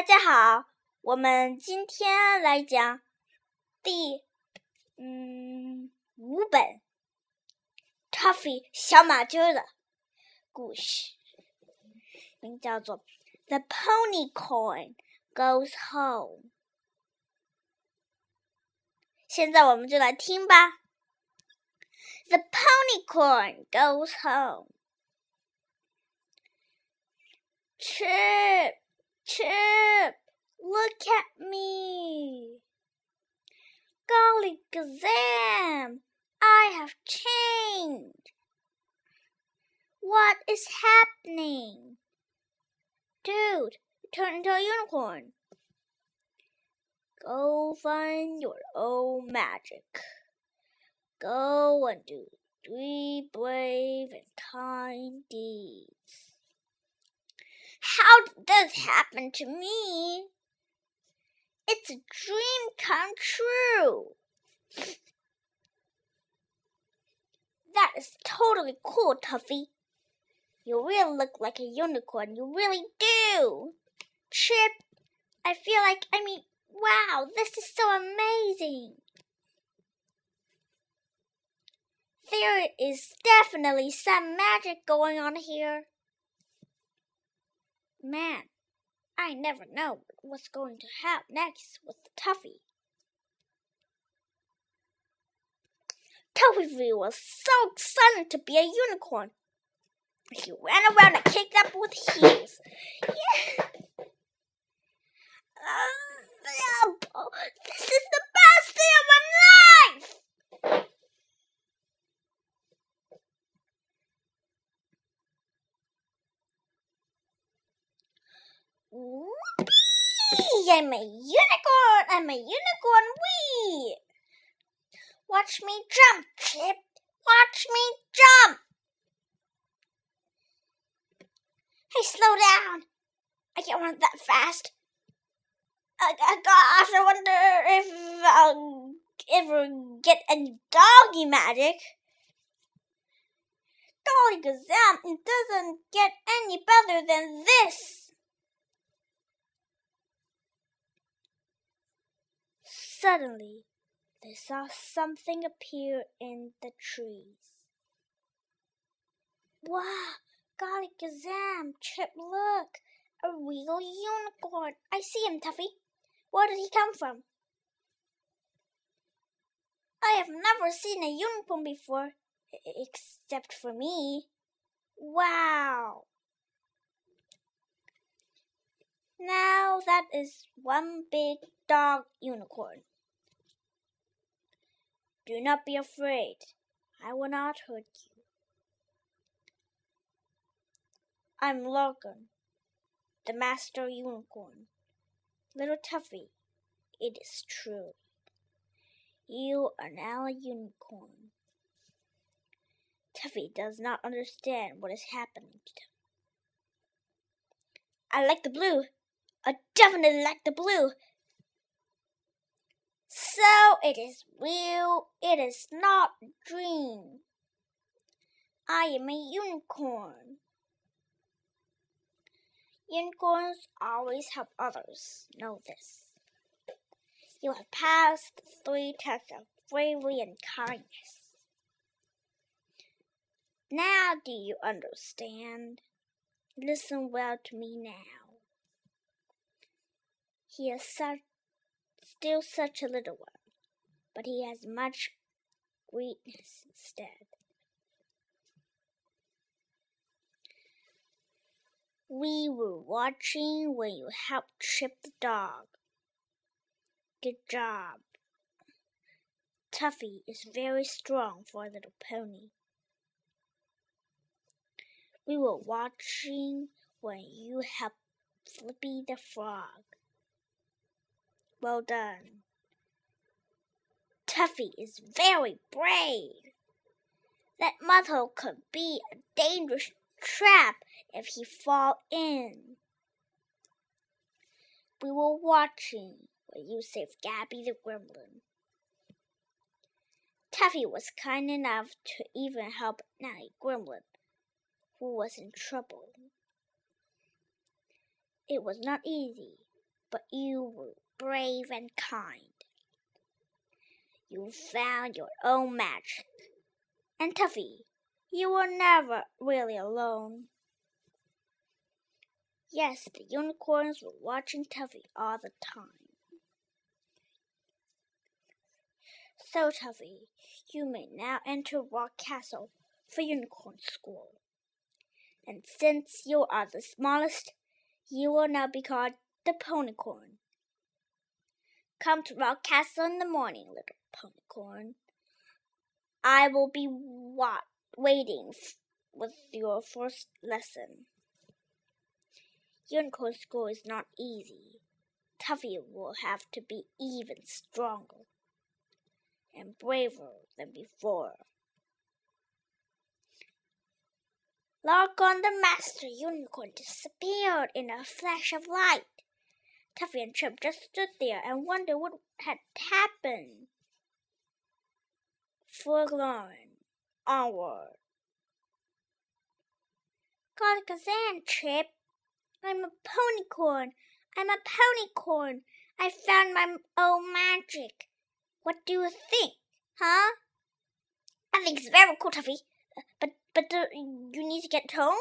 大家好，我们今天来讲第嗯五本《Tuffy 小马驹》的故事，名叫做《The Pony Coin Goes Home》。现在我们就来听吧。The pony coin goes home. Chip, Chip, look at me. Golly gazam, I have changed. What is happening? Dude, you turned into a unicorn. Go find your own magic. Go and do three brave and kind deeds. How did this happen to me? It's a dream come true. That is totally cool, Tuffy. You really look like a unicorn. You really do. Chip, I feel like, I mean, wow, this is so amazing. There is definitely some magic going on here. Man, I never know what's going to happen next with Tuffy. Tuffy was so excited to be a unicorn. He ran around and kicked up with heels. Yeah. Uh, this is the best day of my life! Whoopee! I'm a unicorn! I'm a unicorn! Wee! Watch me jump, Chip! Watch me jump! Hey, slow down! I can't run that fast. Uh, uh, gosh, I wonder if I'll ever get any doggy magic. Golly gazam, it doesn't get any better than this. Suddenly, they saw something appear in the trees. Wow! Golly gazam! Chip, look! A real unicorn! I see him, Tuffy. Where did he come from? I have never seen a unicorn before, except for me. Wow! Now that is one big dog unicorn. Do not be afraid. I will not hurt you. I'm Logan, the master unicorn. Little Tuffy, it is true. You are now a unicorn. Tuffy does not understand what is happening to him. I like the blue. I definitely like the blue. So it is real. It is not a dream. I am a unicorn. Unicorns always help others. Know this. You have passed three tests of bravery and kindness. Now do you understand? Listen well to me now. He is such, still such a little one, but he has much greatness instead. We were watching when you helped Chip the dog. Good job. Tuffy is very strong for a little pony. We were watching when you helped Flippy the frog. Well done. Tuffy is very brave. That muzzle could be a dangerous trap if he fall in. We were watching when you saved Gabby the Gremlin. Tuffy was kind enough to even help Natty Gremlin, who was in trouble. It was not easy, but you were brave and kind. You found your own magic. And Tuffy, you were never really alone. Yes, the unicorns were watching Tuffy all the time. So, Tuffy, you may now enter Rock Castle for Unicorn School. And since you are the smallest, you will now be called the Ponycorn. Come to Rock Castle in the morning, little Ponycorn. I will be wa- waiting with your first lesson. Unicorn School is not easy. Tuffy will have to be even stronger and braver than before. Lark on the Master Unicorn disappeared in a flash of light. Tuffy and Chip just stood there and wondered what had happened. Forlorn, onward. Golly gazam, Chip. I'm a ponycorn. I'm a ponycorn. I found my own magic. What do you think, huh? I think it's very cool, Tuffy. But but uh, you need to get home.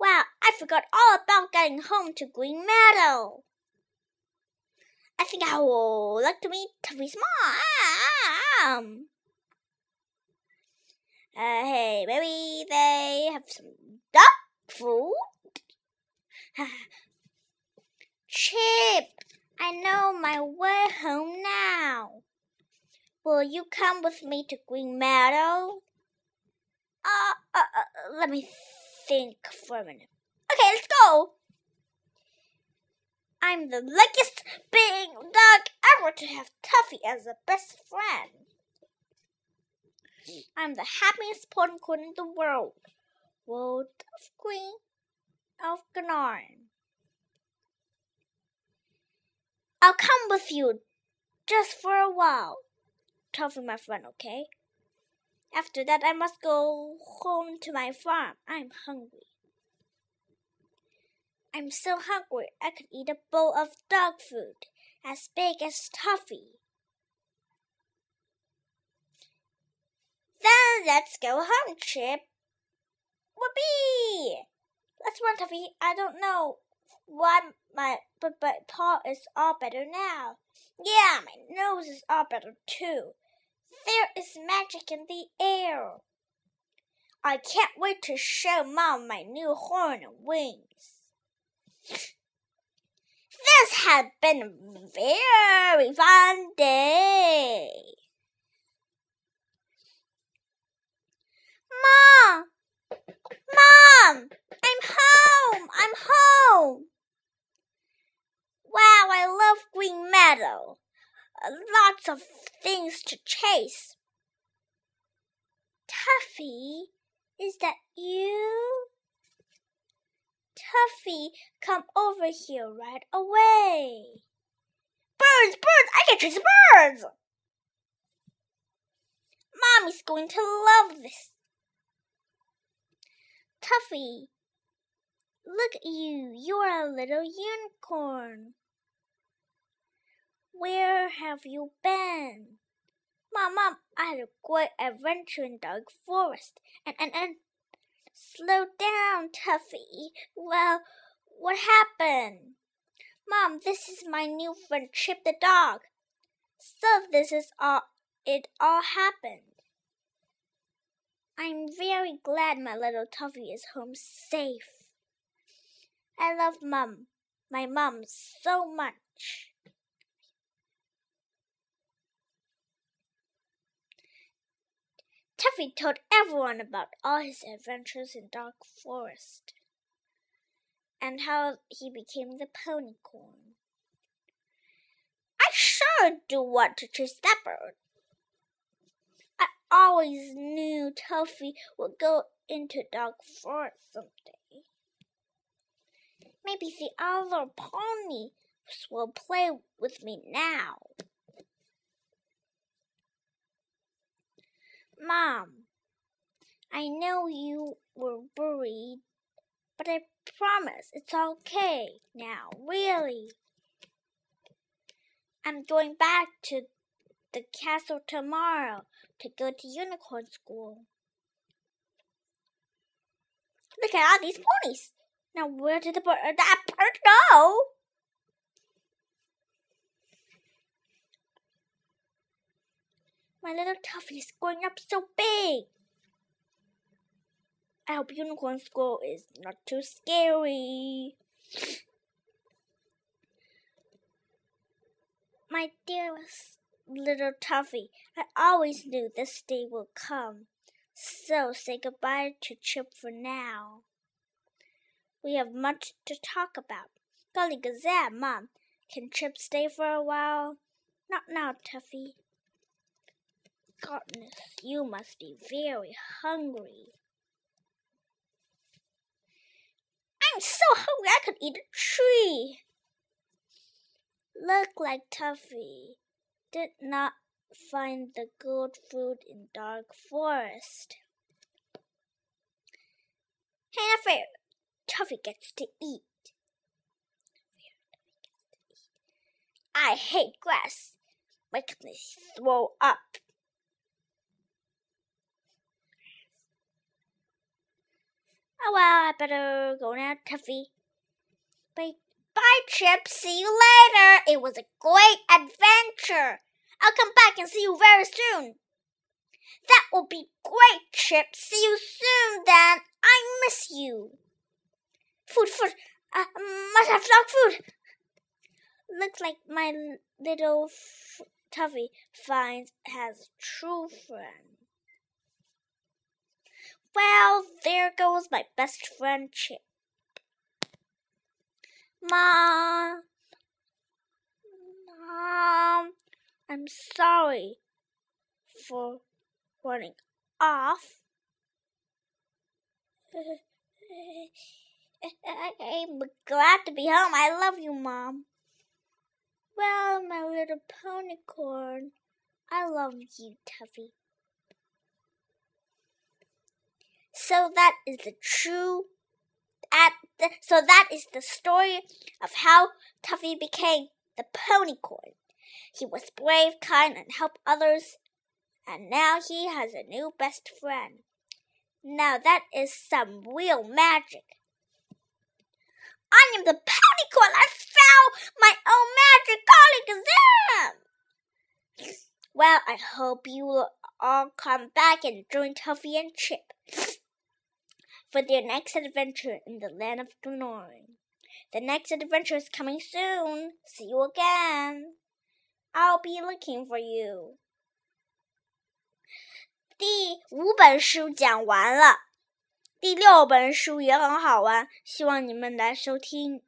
Wow, I forgot all about getting home to Green Meadow. I think I would like to meet Tuffy's mom. Uh, hey, maybe they have some duck food. Chip, I know my way home now. Will you come with me to Green Meadow? Uh, uh, uh, let me think for a minute. Okay, let's go. I'm the luckiest big dog ever to have Tuffy as a best friend. I'm the happiest ponycorn in the world. World of Green of Ganarin. I'll come with you just for a while. Tuffy, my friend, okay? After that, I must go home to my farm. I'm hungry. I'm so hungry I could eat a bowl of dog food as big as Tuffy. Then let's go home, Chip. Whoopee! Let's run, Tuffy. I don't know why my but but paw is all better now. Yeah, my nose is all better too. There is magic in the air. I can't wait to show Mom my new horn and wings. This has been a very fun day. Mom! Mom! I'm home! I'm home! Wow, I love Green Meadow lots of things to chase. Tuffy, is that you? Tuffy, come over here right away. Birds, birds, I can chase birds! Mommy's going to love this. Tuffy, look at you, you're a little unicorn. Where have you been? Mom, Mom, I had a great adventure in Dark Forest. And, and, and, slow down, Tuffy. Well, what happened? Mom, this is my new friend Chip the dog. So this is all, it all happened. I'm very glad my little Tuffy is home safe. I love Mom, my mom, so much. Tuffy told everyone about all his adventures in Dark Forest and how he became the ponycorn. I sure do want to chase that bird. I always knew Tuffy would go into Dark Forest someday. Maybe the other ponies will play with me now. Mom, I know you were worried, but I promise it's okay now, really. I'm going back to the castle tomorrow to go to unicorn school. Look at all these ponies. Now, where did the bird, that bird go? My little Tuffy is growing up so big. I hope unicorn school is not too scary. My dearest little Tuffy, I always knew this day would come. So say goodbye to Chip for now. We have much to talk about. Golly gazam, Mom. Can Chip stay for a while? Not now, Tuffy. Goodness, you must be very hungry. I'm so hungry I could eat a tree. Look like Tuffy did not find the good food in dark forest. Hey, fair. Tuffy gets to eat. I hate grass. Makes me throw up. Oh well, I better go now, Tuffy. Bye, bye, Chip. See you later. It was a great adventure. I'll come back and see you very soon. That will be great, Chip. See you soon, then. I miss you. Food, food. Uh, must have dog food. Looks like my little Tuffy finds has true friend. Well, there goes my best friend Chip. Mom, Mom, I'm sorry for running off. I'm glad to be home. I love you, Mom. Well, my little ponycorn, I love you, Tuffy. So that is the true at the, so that is the story of how Tuffy became the ponycorn. He was brave, kind, and helped others, and now he has a new best friend. Now that is some real magic. I am the ponycorn. I found my own magic golly gazam. Well, I hope you will all come back and join Tuffy and Chip for their next adventure in the land of Glory. The next adventure is coming soon. See you again. I'll be looking for you. 第五本书讲完了，第六本书也很好玩，希望你们来收听。